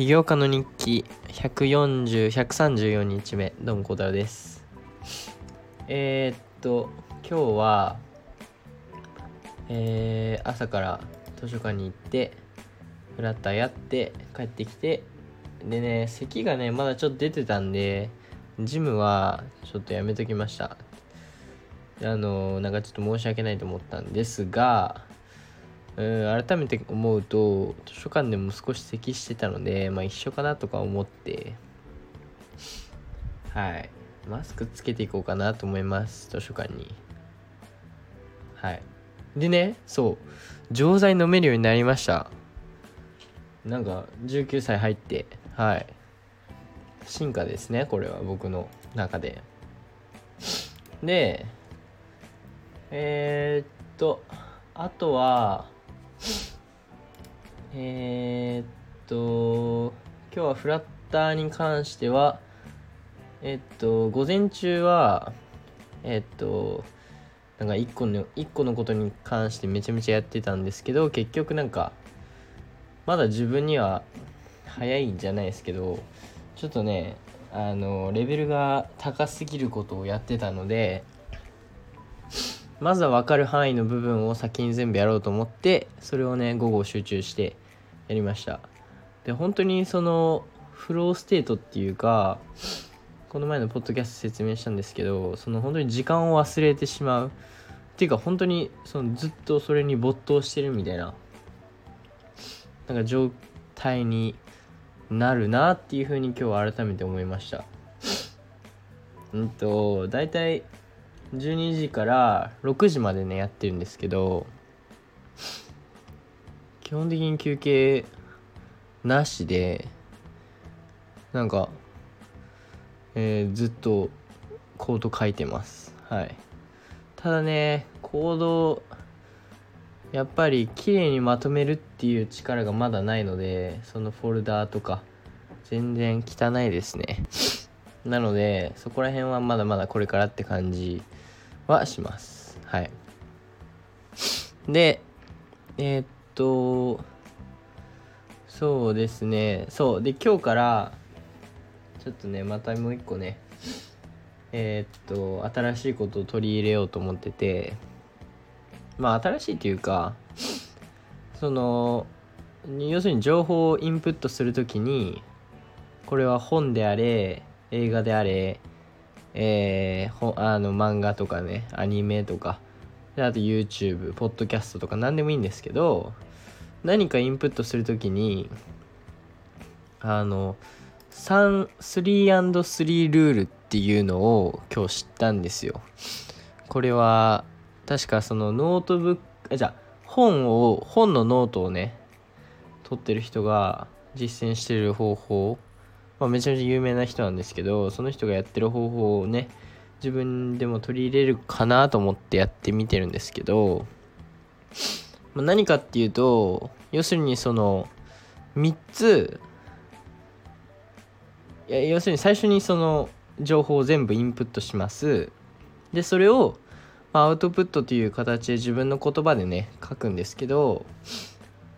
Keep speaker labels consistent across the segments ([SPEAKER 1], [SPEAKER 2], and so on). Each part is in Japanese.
[SPEAKER 1] 起業家の日記140、134日目、どうも、小太郎です。えー、っと、今日は、えー、朝から図書館に行って、フラッターやって、帰ってきて、でね、咳がね、まだちょっと出てたんで、ジムはちょっとやめときました。あの、なんかちょっと申し訳ないと思ったんですが、うん改めて思うと図書館でも少し咳してたのでまあ一緒かなとか思って。はい。マスクつけていこうかなと思います図書館に。はい。でねそう。錠剤飲めるようになりました。なんか19歳入って。はい。進化ですねこれは僕の中で。でえー、っとあとはえー、っと今日はフラッターに関してはえっと午前中はえっとなんか1個の一個のことに関してめちゃめちゃやってたんですけど結局なんかまだ自分には早いんじゃないですけどちょっとねあのレベルが高すぎることをやってたのでまずは分かる範囲の部分を先に全部やろうと思ってそれをね午後集中してやりました。で本当にそのフローステートっていうかこの前のポッドキャスト説明したんですけどその本当に時間を忘れてしまう。っていうか本当にそのずっとそれに没頭してるみたいななんか状態になるなっていうふうに今日は改めて思いました。うんと大体12時から6時までねやってるんですけど基本的に休憩なしでなんか、えーずっとコード書いてます。はい。ただねコードやっぱり綺麗にまとめるっていう力がまだないのでそのフォルダーとか全然汚いですね。なのでそこら辺はまだまだこれからって感じはします。はい。でえーっとそうですね。そう。で今日からちょっとねまたもう一個ねえーっと新しいことを取り入れようと思っててまあ新しいというかその要するに情報をインプットするときにこれは本であれ映画であれえー、ほあの漫画とかねアニメとかであと YouTube ポッドキャストとか何でもいいんですけど何かインプットするときにあの 3&3 ルールっていうのを今日知ったんですよ。これは確かそのノートブックあじゃ本を本のノートをね取ってる人が実践してる方法まあ、めちゃめちゃ有名な人なんですけどその人がやってる方法をね自分でも取り入れるかなと思ってやってみてるんですけど、何かっていうと要するにその3ついや要するに最初にその情報を全部インプットします。でそれを、アウトプットという形で自分の言葉でね書くんですけど、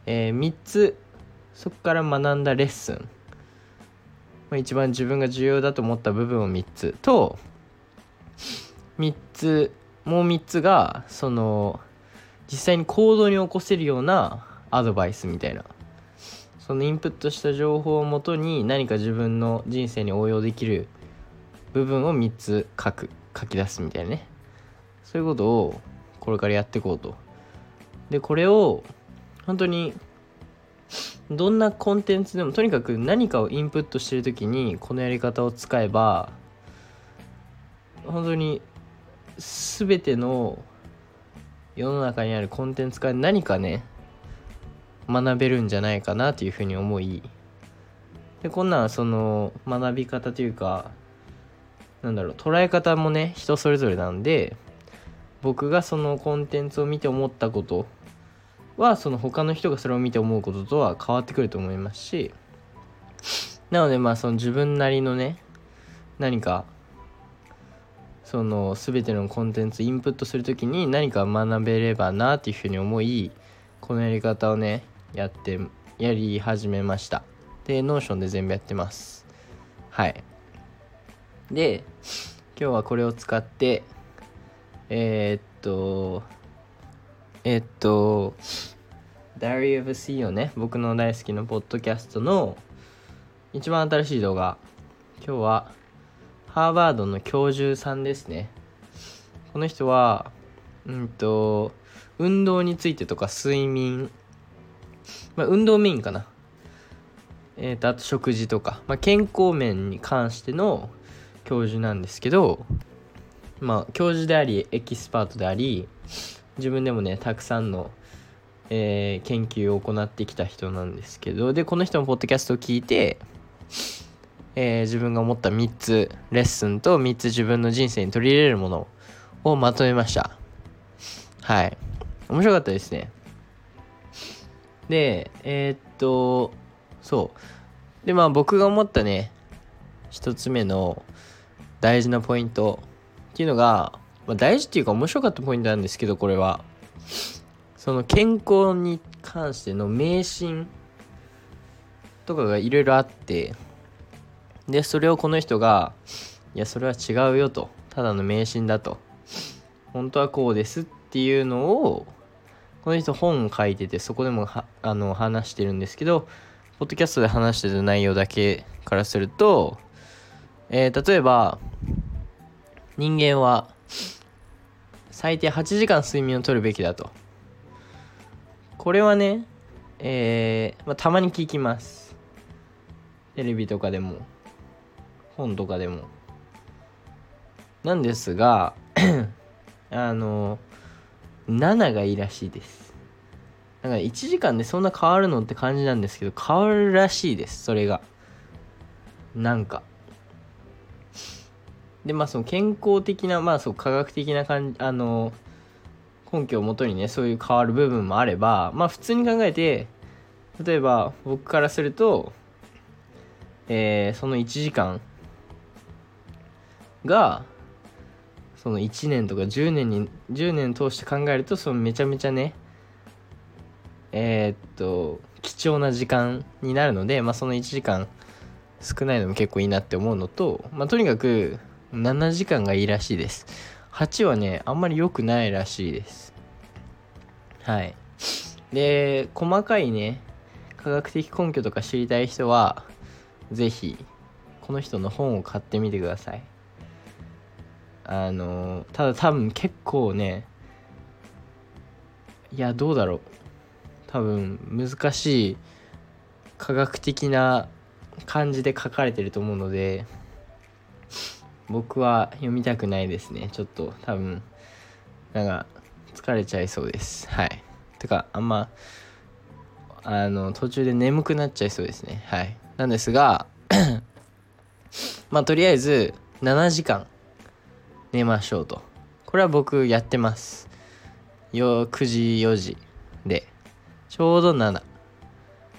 [SPEAKER 1] えー3つそこから学んだレッスン。まあ、一番自分が重要だと思った部分を3つと3つもう3つがその実際に行動に起こせるようなアドバイスみたいな。そのインプットした情報をもとに何か自分の人生に応用できる部分を3つ書く書き出すみたいなね。そういうことをこれからやっていこうと。でこれを本当にどんなコンテンツでもとにかく何かをインプットしてる時にこのやり方を使えば本当に全ての世の中にあるコンテンツから何かね学べるんじゃないかなというふうに思いでこんなんその学び方というかなんだろう捉え方もね人それぞれなんで僕がそのコンテンツを見て思ったことはその他の人がそれを見て思うこととは変わってくると思いますしなのでまあその自分なりのね何かその全てのコンテンツインプットするときに何か学べればなっていうふうに思いこのやり方をねやってやり始めましたで、 Notion で全部やってます。はい。で、今日はこれを使って、えー、っと、えー、っと、Diary of CEO ね、僕の大好きなポッドキャストの一番新しい動画。今日は、ハーバードの教授さんですね。この人は、うんと、運動についてとか睡眠、まあ、運動メインかな。えっ、ー、と、あと食事とか、まあ、健康面に関しての教授なんですけど、まあ、教授であり、エキスパートであり、自分でもね、たくさんの、えー、研究を行ってきた人なんですけど、で、この人のポッドキャストを聞いて、えー、自分が思った3つレッスンと3つ自分の人生に取り入れるものをまとめました。はい。面白かったですね。で、えー、っと、そう。で、まあ僕が思ったね、一つ目の大事なポイントっていうのが、まあ、大事っていうか面白かったポイントなんですけど、これは。その健康に関しての迷信とかがいろいろあって、で、それをこの人が、いや、それは違うよと。ただの迷信だと。本当はこうですっていうのを、この人本を書いてて、そこでもあの話してるんですけど、ポッドキャストで話してる内容だけからすると、えー、例えば、人間は最低8時間睡眠をとるべきだと。これはね、えー、まあ、たまに聞きます。テレビとかでも、本とかでも。なんですが、あの、7がいいらしいです。だから1時間でそんな変わるのって感じなんですけど、変わるらしいです、それが。なんか。で、まあその健康的な、まあそう科学的な感じ、あの、根拠をもとにね、そういう変わる部分もあれば、まあ普通に考えて、例えば僕からすると、えー、その1時間が、その1年とか10年に10年通して考えるとそのめちゃめちゃねえー、っと貴重な時間になるので、まあ、その1時間少ないのも結構いいなって思うのと、まあ、とにかく7時間がいいらしいです。8はねあんまり良くないらしいです。はい。で細かいね科学的根拠とか知りたい人は是非この人の本を買ってみてください。あのただ多分結構ねいやどうだろう。多分難しい科学的な感じで書かれてると思うので僕は読みたくないですね。ちょっと多分なんか疲れちゃいそうです。はい。てかあんまあの途中で眠くなっちゃいそうですね。はい。なんですが まあとりあえず7時間。寝ましょうと。これは僕やってます。よ9時4時で、ちょうど7。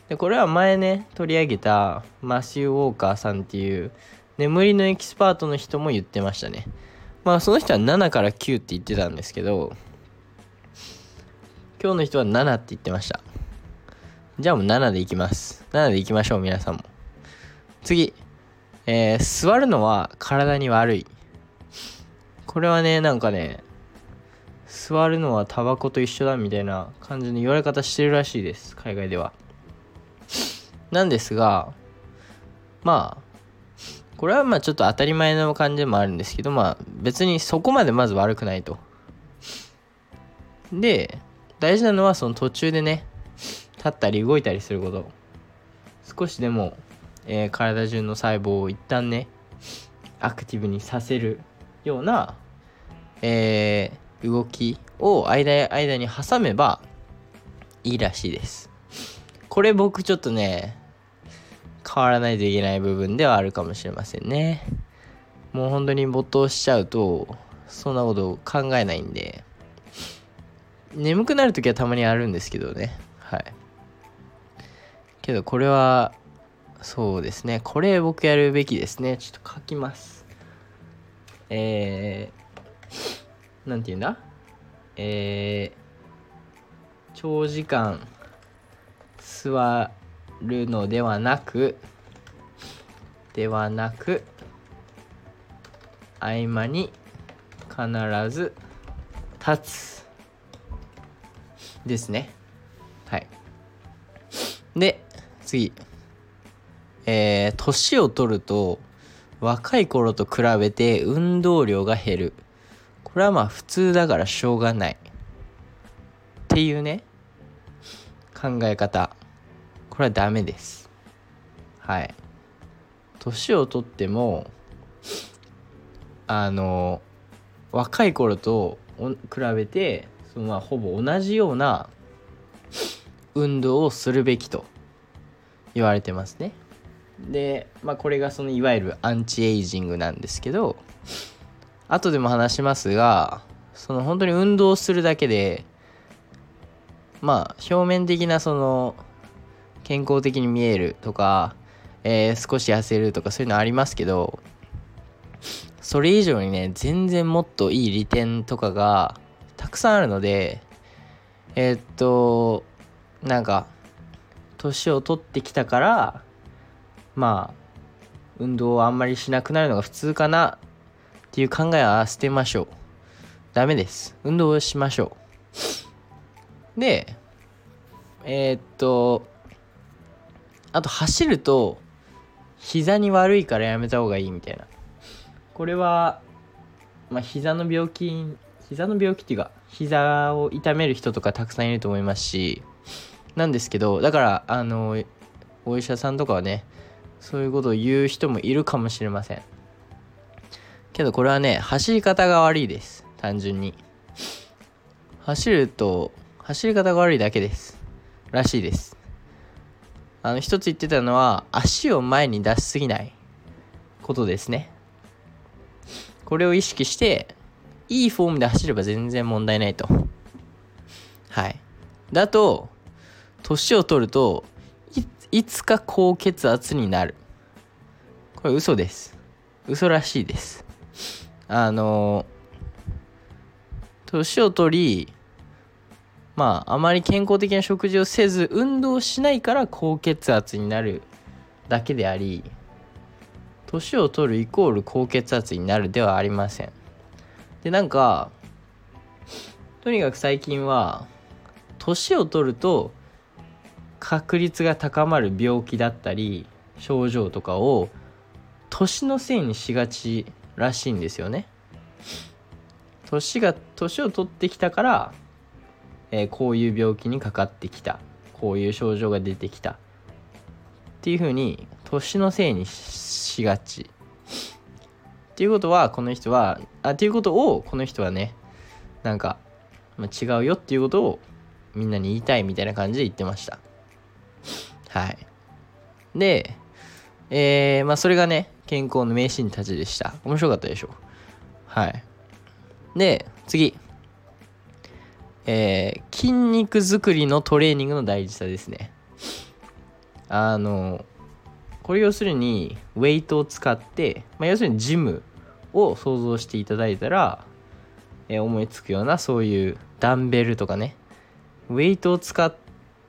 [SPEAKER 1] で、これは前ね、取り上げたマシュー・ウォーカーさんっていう眠りのエキスパートの人も言ってましたね。まあその人は7から9って言ってたんですけど、今日の人は7って言ってました。じゃあもう7でいきます。7でいきましょう、皆さんも。次。えー、座るのは体に悪い。これはね、なんかね、座るのはタバコと一緒だみたいな感じの言われ方してるらしいです、海外では。なんですが、まあ、これはまあちょっと当たり前の感じでもあるんですけど、まあ別にそこまでまず悪くないと。で、大事なのはその途中でね、立ったり動いたりすること。少しでも、えー、体中の細胞を一旦ね、アクティブにさせるようなえー、動きを間間に挟めばいいらしいです。これ僕ちょっとね、変わらないといけない部分ではあるかもしれませんね。もう本当に没頭しちゃうと、そんなこと考えないんで、眠くなる時はたまにあるんですけどね。はい。けどこれは、そうですね。これ僕やるべきですね。ちょっと書きます。えー、なんて言うんだ？えー、長時間座るのではなくではなく合間に必ず立つ。ですね。はい。で次。えー、年を取ると若い頃と比べて運動量が減る。これはまあ普通だからしょうがない。っていうね考え方。これはダメです。はい。年をとってもあの若い頃と比べてそのまあほぼ同じような運動をするべきと言われてますね。で、まあ、これがそのいわゆるアンチエイジングなんですけど後でも話しますがその本当に運動するだけでまあ表面的なその健康的に見えるとか、えー、少し痩せるとかそういうのありますけどそれ以上にね全然もっといい利点とかがたくさんあるのでえー、っとなんか年を取ってきたからまあ運動をあんまりしなくなるのが普通かなっていう考えは捨てましょう。ダメです。運動をしましょう。でえー、っとあと走ると膝に悪いからやめた方がいいみたいな。これはまあ膝の病気膝の病気っていうか膝を痛める人とかたくさんいると思いますしなんですけどだからあのお医者さんとかはねそういうことを言う人もいるかもしれません。けどこれはね走り方が悪いです。単純に。走ると走り方が悪いだけです。らしいです。あの一つ言ってたのは足を前に出しすぎない。ことですね。これを意識していいフォームで走れば全然問題ないと。はい。だと年を取るといつか高血圧になる。これ嘘です。嘘らしいです。あの年を取りまああまり健康的な食事をせず運動しないから高血圧になるだけであり年を取るイコール高血圧になるではありません。でなんかとにかく最近は年を取ると確率が高まる病気だったり症状とかを年のせいにしがちらしいんですよね。年が年を取ってきたからえー、こういう病気にかかってきた。こういう症状が出てきた。っていうふうに年のせいにしがち。っていうことはこの人はあっていうことをこの人はねなんか、まあ、違うよ。っていうことをみんなに言いたいみたいな感じで言ってました。はい。でえー、まあそれがね健康の名シーンたちでした。面白かったでしょ？はい。で次。えー、筋肉作りのトレーニングの大事さですね。あのこれ要するにウェイトを使って、まあ、要するにジムを想像していただいたら、えー、思いつくようなそういうダンベルとかね。ウェイトを使っ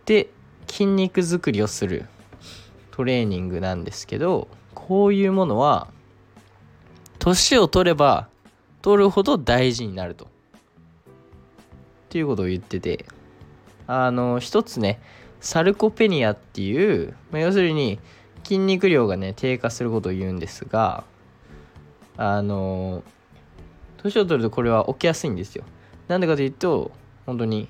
[SPEAKER 1] て筋肉作りをするトレーニングなんですけどこういうものは年を取れば取るほど大事になると。っていうことを言ってて。あの一つねサルコペニアっていう、まあ、要するに筋肉量がね低下することを言うんですがあの年を取るとこれは起きやすいんですよ。なんでかというと本当に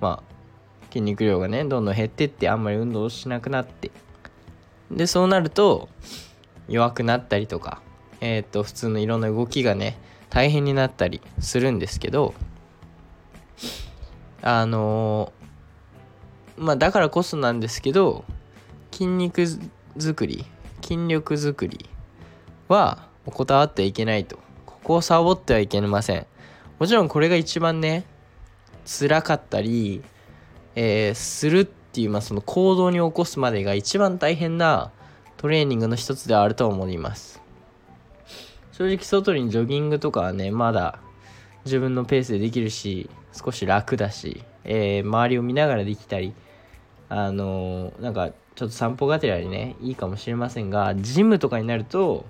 [SPEAKER 1] まあ筋肉量がねどんどん減ってってあんまり運動しなくなってでそうなると弱くなったりとかえっ、と普通のいろんな動きがね大変になったりするんですけどあのまあだからこそなんですけど筋肉作り筋力作りは怠ってはいけないと。ここをサボってはいけません。もちろんこれが一番ね辛かったり、えー、するってっていう、まあ、その行動に起こすまでが一番大変なトレーニングの一つではあると思います。正直外にジョギングとかはねまだ自分のペースでできるし少し楽だし、えー、周りを見ながらできたり、あのなんかちょっと散歩がてらにねいいかもしれませんがジムとかになると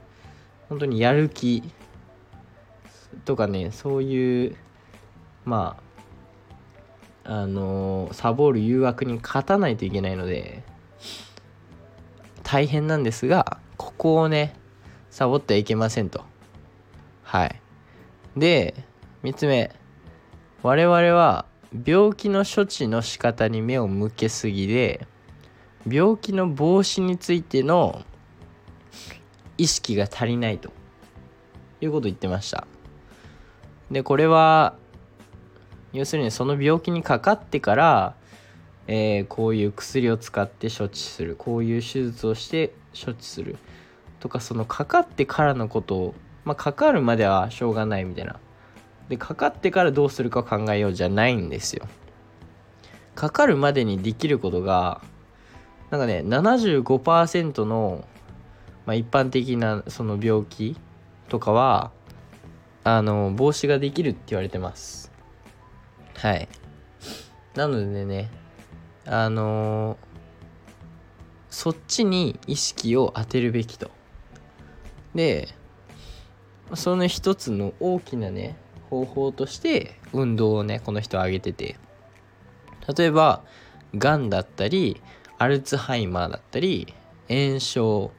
[SPEAKER 1] 本当にやる気とかねそういうまああのサボる誘惑に勝たないといけないので大変なんですがここをねサボってはいけませんと。はい。で3つ目。我々は病気の処置の仕方に目を向けすぎで病気の防止についての意識が足りないということを言ってました。でこれは要するにその病気にかかってから、えー、こういう薬を使って処置する。こういう手術をして処置する。とかそのかかってからのことをまあかかるまではしょうがないみたいな。でかかってからどうするか考えようじゃないんですよ。かかるまでにできることがなんかね75%の、まあ、一般的なその病気とかはあの防止ができるって言われてます。はい。なのでねあのー、そっちに意識を当てるべきと。でその一つの大きなね方法として運動をねこの人は挙げてて。例えばがんだったりアルツハイマーだったり炎症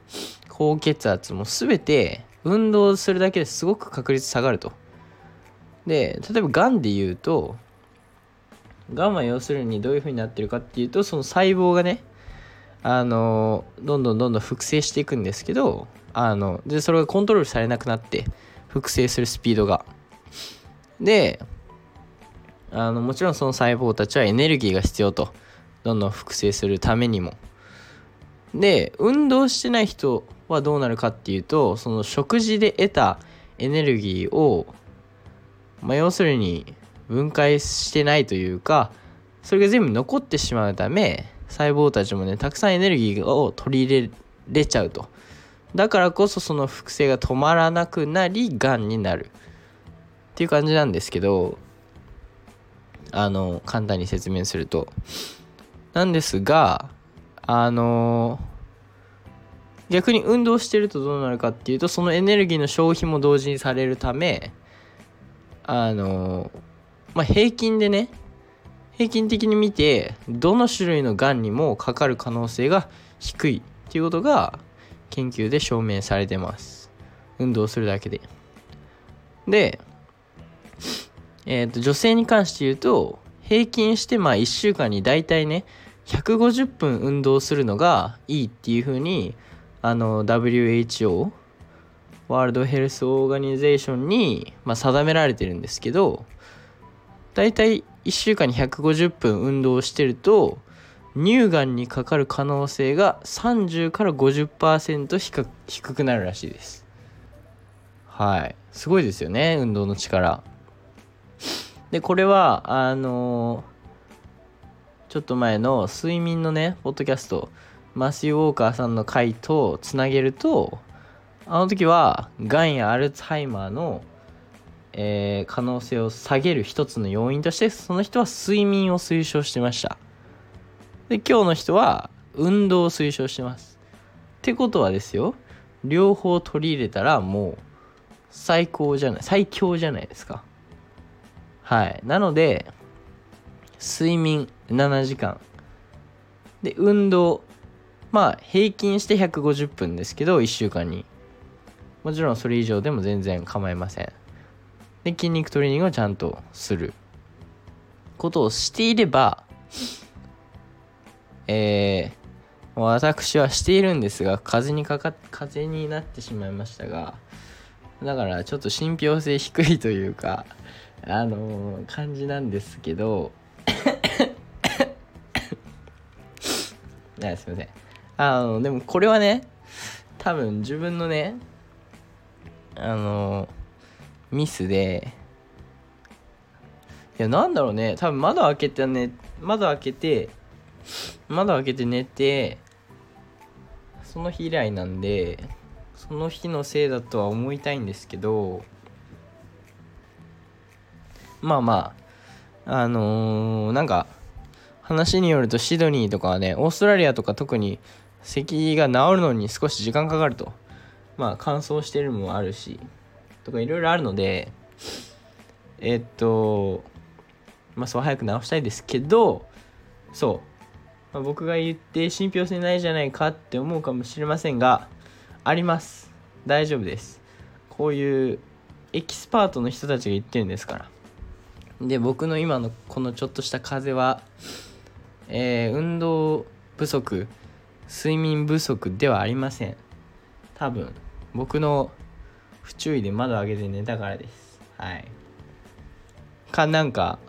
[SPEAKER 1] 高血圧も全て運動するだけですごく確率下がると。で例えばがんで言うとがんは要するにどういう風になってるかっていうとその細胞がねあのどんどんどんどん複製していくんですけどあのでそれがコントロールされなくなって複製するスピードが。であのもちろんその細胞たちはエネルギーが必要とどんどん複製するためにも。で運動してない人はどうなるかっていうとその食事で得たエネルギーを、まあ、要するに分解してないというかそれが全部残ってしまうため細胞たちもねたくさんエネルギーを取り入れれちゃうと。だからこそその複製が止まらなくなりがんになる。っていう感じなんですけどあの簡単に説明すると。なんですがあの逆に運動してるとどうなるかっていうとそのエネルギーの消費も同時にされるためあのまあ平均でね平均的に見てどの種類のがんにもかかる可能性が低いっていうことが研究で証明されてます。運動するだけで。でえーと、女性に関して言うと平均してまあ1週間に大体ね150分運動するのがいいっていうふうにあの WHO ワールドヘルスオーガニゼーションに、まあ、定められてるんですけど大体1週間に150分運動してると乳がんにかかる可能性が30から50%低くなるらしいです。はい。すごいですよね運動の力。で、これは、あのー、ちょっと前の睡眠のね、ポッドキャスト、マシュー・ウォーカーさんの回とつなげると、あの時は、がんやアルツハイマーの、えー、可能性を下げる一つの要因として、その人は睡眠を推奨してました。で、今日の人は、運動を推奨してます。ってことはですよ、両方取り入れたらもう最高じゃない、最強じゃないですか。はい。なので、睡眠7時間。で、運動。まあ、平均して150分ですけど、1週間に。もちろんそれ以上でも全然構いません。で、筋肉トレーニングをちゃんとする。ことをしていれば、えー、私はしているんですが、風にかかっ、風になってしまいましたが、だからちょっと信憑性低いというか、あのー、感じなんですけど すいませんあのでもこれはね多分自分のねあのミスで。いやなんだろうね。多分窓開けてね窓開けて窓開けて寝てその日以来なんでその日のせいだとは思いたいんですけどまあまああのー、なんか話によるとシドニーとかはねオーストラリアとか特に咳が治るのに少し時間かかると。まあ乾燥してるのもあるし。とかいろいろあるのでえっとまあそう早く治したいですけどそう、まあ、僕が言って信憑性ないじゃないかって思うかもしれませんがあります。大丈夫です。こういうエキスパートの人たちが言ってるんですから。で僕の今のこのちょっとした風邪はえー、運動不足睡眠不足ではありません。多分。僕の不注意で窓開けて寝たからです。はい。かなんか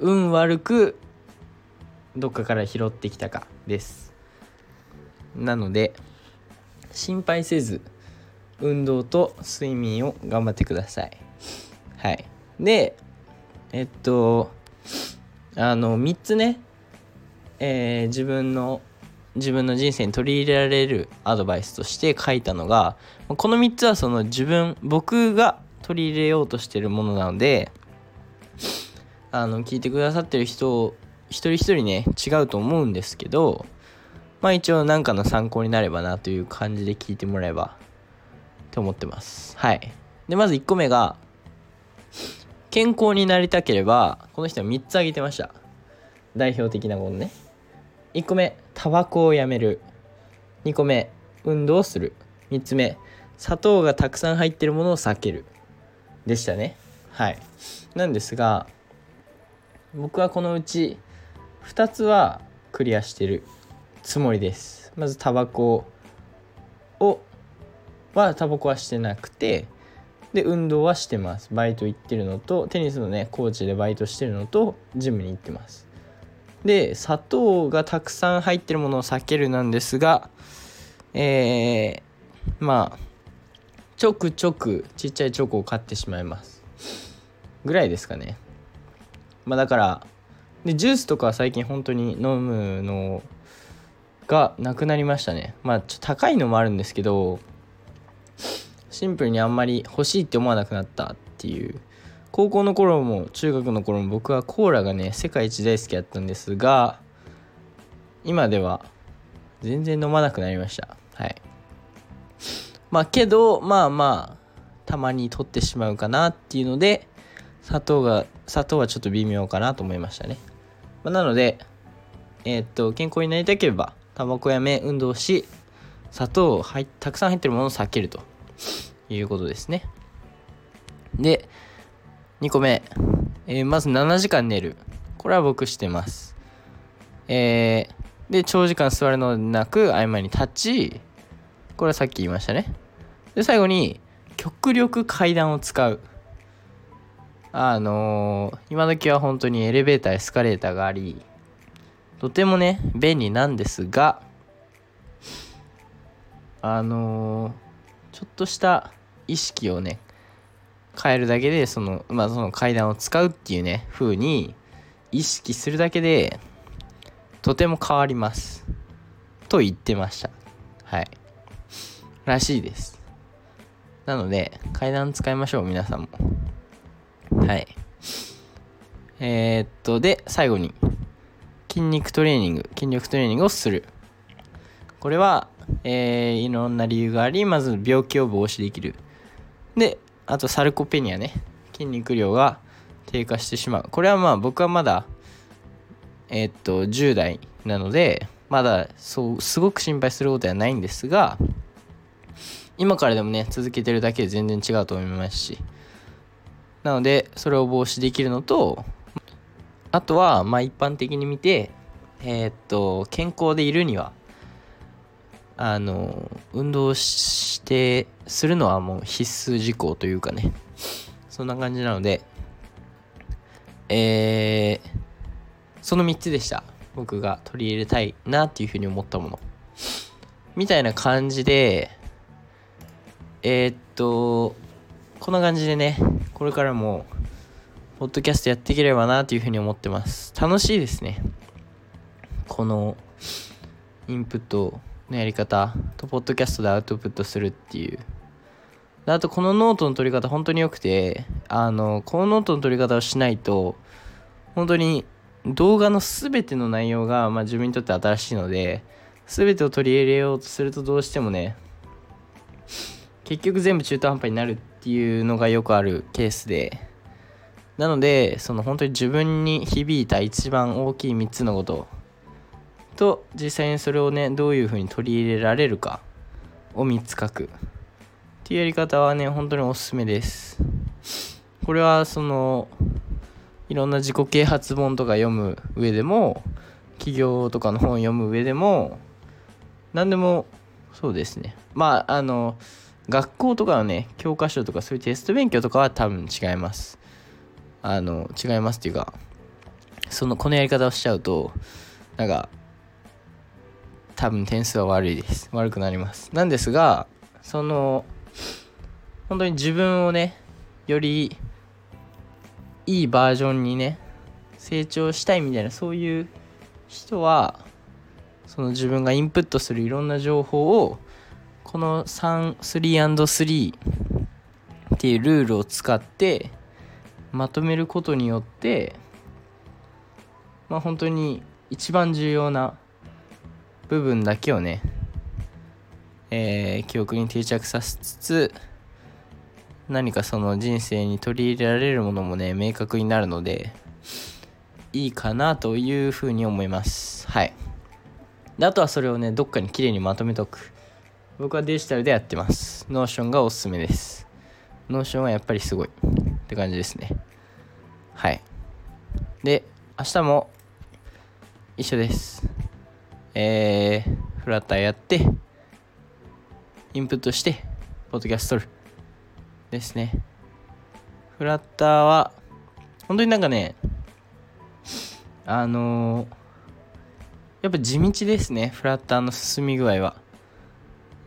[SPEAKER 1] 運悪くどっかから拾ってきたかです。なので心配せず運動と睡眠を頑張ってください。はい。でえっとあの3つね、えー、自分の自分の人生に取り入れられるアドバイスとして書いたのがこの3つはその自分僕が取り入れようとしてるものなのであの聞いてくださってる人一人一人ね違うと思うんですけどまあ一応何かの参考になればなという感じで聞いてもらえばと思ってます。はい。でまず1個目が健康になりたければこの人は3つ挙げてました。代表的なものね。1個目タバコをやめる。2個目運動をする。3つ目砂糖がたくさん入ってるものを避ける。でしたね。はい。なんですが僕はこのうち2つはクリアしてるつもりです。まずタバコをはタバコはしてなくてで運動はしてます。バイト行ってるのとテニスのねコーチでバイトしてるのとジムに行ってます。で砂糖がたくさん入ってるものを避けるなんですがえー、まあちょくちょくちっちゃいチョコを買ってしまいます。ぐらいですかね。まあだからでジュースとかは最近本当に飲むのがなくなりましたね。まあちょっと高いのもあるんですけどシンプルにあんまり欲しいって思わなくなったっていう。高校の頃も中学の頃も僕はコーラがね世界一大好きだったんですが今では全然飲まなくなりました。はい。まあけどまあまあたまに取ってしまうかなっていうので砂糖が砂糖はちょっと微妙かなと思いましたね、まあ、なのでえー、っと健康になりたければタバコやめ運動し砂糖をたくさん入ってるものを避けるということですね。で、2個目、えー、まず7時間寝る。これは僕してます。えー、で、長時間座るのでなく合間に立ち、これはさっき言いましたね。で、最後に、極力階段を使う。あのー、今時は本当にエレベーター、エスカレーターがあり、とてもね、便利なんですが、あのー、ちょっとした意識をね変えるだけでその,、まあ、その階段を使うっていうね風に意識するだけでとても変わります。と言ってました。はい。らしいです。なので階段使いましょう皆さんも。はい。えー、っとで最後に筋肉トレーニング筋力トレーニングをする。これはえー、いろんな理由がありまず病気を防止できる。であとサルコペニアね。筋肉量が低下してしまう。これはまあ僕はまだえー、っと10代なのでまだそうすごく心配することではないんですが今からでもね続けてるだけで全然違うと思いますし。なのでそれを防止できるのとあとはまあ一般的に見てえー、っと健康でいるにはあの運動してするのはもう必須事項というかね。そんな感じなのでえー、その3つでした。僕が取り入れたいなっていうふうに思ったもの。みたいな感じでえー、っとこんな感じでねこれからもポッドキャストやっていければなというふうに思ってます。楽しいですね。このインプットのやり方とポッドキャストでアウトプットするっていう。あとこのノートの取り方本当に良くてあのこのノートの取り方をしないと本当に動画の全ての内容が、まあ、自分にとって新しいので全てを取り入れようとするとどうしてもね結局全部中途半端になるっていうのがよくあるケースで。なのでその本当に自分に響いた一番大きい3つのことと実際にそれをねどういうふうに取り入れられるかを3つ書く。っていうやり方はね本当におすすめです。これはそのいろんな自己啓発本とか読む上でも企業とかの本読む上でも何でもそうですね。まああの学校とかのね教科書とかそういうテスト勉強とかは多分違います。あの違いますっていうかそのこのやり方をしちゃうとなんか多分点数は悪いです。悪くなります。なんですがその本当に自分をねよりいいバージョンにね成長したいみたいなそういう人はその自分がインプットするいろんな情報をこの 3,3&3 っていうルールを使ってまとめることによってまあ本当に一番重要な部分だけをね、えー、記憶に定着させつつ何かその人生に取り入れられるものもね明確になるのでいいかなというふうに思います。はい。であとはそれをねどっかにきれいにまとめとく。僕はデジタルでやってます。 Notion がおすすめです。 Notion はやっぱりすごい。って感じですね。はい。で明日も一緒です。えー、フラッターやってインプットしてポッドキャスト撮るですね。フラッターは、本当になんかね、あのー、やっぱ地道ですね、フラッターの進み具合は。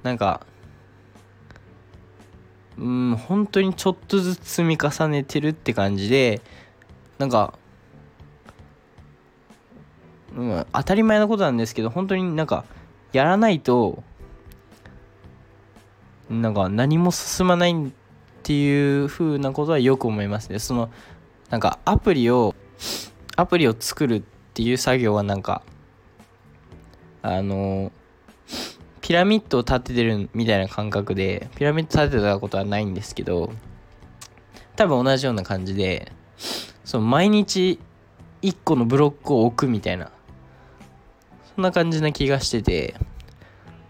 [SPEAKER 1] なんか、うん、本当にちょっとずつ積み重ねてるって感じで、なんか、うん、当たり前のことなんですけど、本当になんか、やらないと、なんか何も進まないっていう風なことはよく思いますね。そのなんかアプリをアプリを作るっていう作業はなんかあのピラミッドを立ててるみたいな感覚でピラミッド立てたことはないんですけど多分同じような感じでその毎日1個のブロックを置くみたいなそんな感じな気がしてて。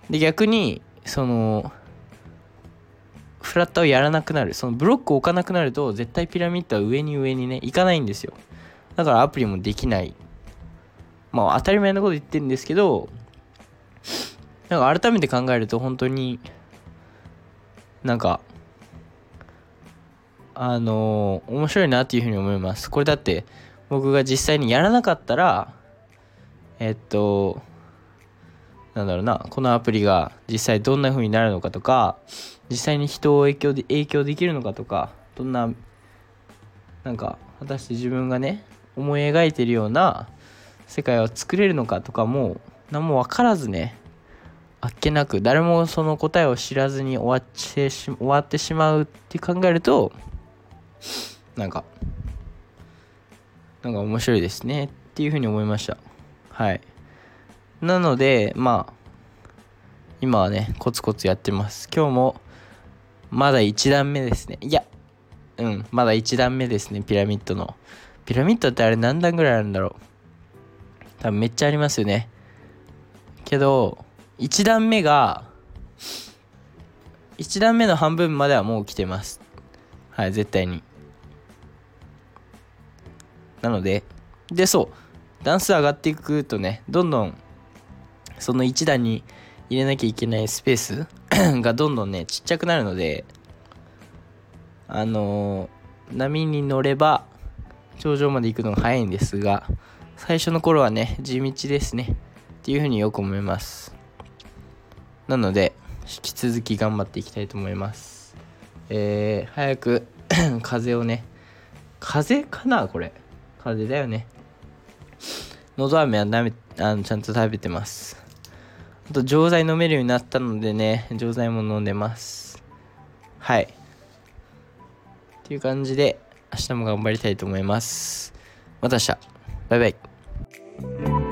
[SPEAKER 1] で逆にそのフラッタをやらなくなる。そのブロックを置かなくなると絶対ピラミッドは上に上にね行かないんですよ。だからアプリもできない。まあ当たり前のこと言ってるんですけどなんか改めて考えると本当になんかあのー、面白いなっていうふうに思います。これだって僕が実際にやらなかったらえっとなんだろうなこのアプリが実際どんな風になるのかとか実際に人を影響で影響できるのかとかどんななんか果たして自分がね思い描いてるような世界を作れるのかとかも何も分からずねあっけなく誰もその答えを知らずに終わってし終わってしまうって考えるとなんかなんか面白いですねっていうふうに思いました。はい。なのでまあ今はねコツコツやってます。今日もまだ1段目ですね。いやうんまだ1段目ですねピラミッドの。ピラミッドってあれ何段ぐらいあるんだろう。多分めっちゃありますよね。けど1段目が1段目の半分まではもう来てます。はい絶対に。なのででそう。段数上がっていくとねどんどんその1段に入れなきゃいけないスペース がどんどんねちっちゃくなるのであのー、波に乗れば頂上まで行くのが早いんですが最初の頃はね地道ですねっていうふうによく思います。なので引き続き頑張っていきたいと思います。えー、早く 風をね風かなこれ。風だよね。のど飴はなめあのちゃんと食べてます。あと錠剤飲めるようになったのでね錠剤も飲んでます。はい。っていう感じで明日も頑張りたいと思います。また明日。バイバイ。